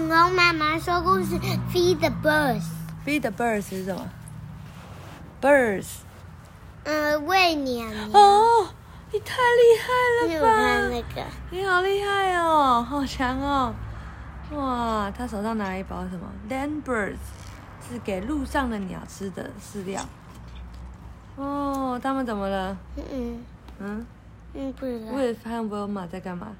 恐龙妈妈说故事，Feed the birds。Feed the birds 是什么？Birds。嗯，喂鸟鸟。哦，你太厉害了吧！看那个？你好厉害哦，好强哦！哇，他手上拿了一包什么？Land birds，是给路上的鸟吃的饲料。哦，他们怎么了？嗯嗯嗯，不知道。，Will 和 Wilma 在干嘛？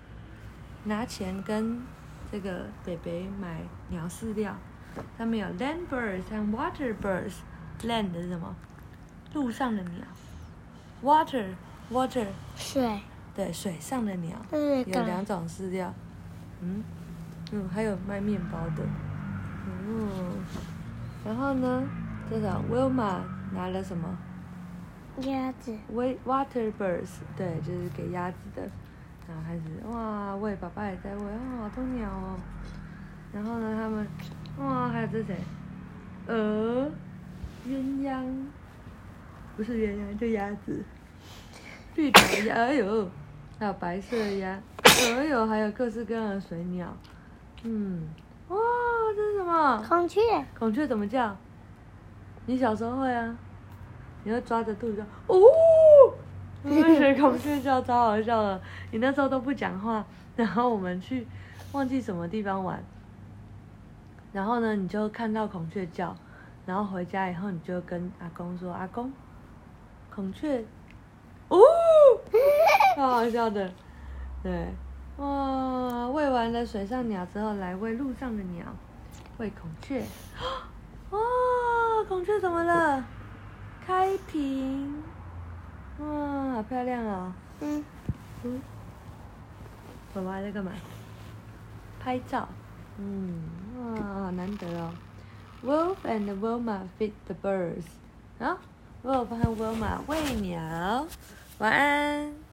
拿钱跟这个北北买鸟饲料。上面有 land birds 和 water birds。land 是什么？路上的鸟。water water 水。对，水上的鸟。这个。有两种饲料，嗯，嗯，还有卖面包的，嗯，然后呢，这种 Wilma 拿了什么鸭子。？Wa- Water birds，对，就是给鸭子的，然后开始哇喂，爸爸也在喂，哦，好多鸟哦，然后呢，他们哇，还有这谁？鹅，鸳鸯，不是鸳鸯，就鸭子，绿头鸭，哎呦，还有白色的鸭，哎呦，还有各式各样的水鸟，嗯，哇，这是什么？孔雀。孔雀怎么叫？你小时候会啊？你会抓着肚子叫哦，我们学孔雀叫，超好笑的。你那时候都不讲话，然后我们去忘记什么地方玩，然后呢，你就看到孔雀叫，然后回家以后你就跟阿公说：“阿公，孔雀，哦，超好笑的，对，哇，喂完了水上鸟之后，来喂路上的鸟，喂孔雀，哇，孔雀怎么了？开屏，哇，好漂亮哦，嗯。嗯，爸爸在干嘛？拍照，嗯，哇，好难得哦。Wolf and Wilma feed the birds，啊，Wolf 和 Wilma 喂鸟，晚安。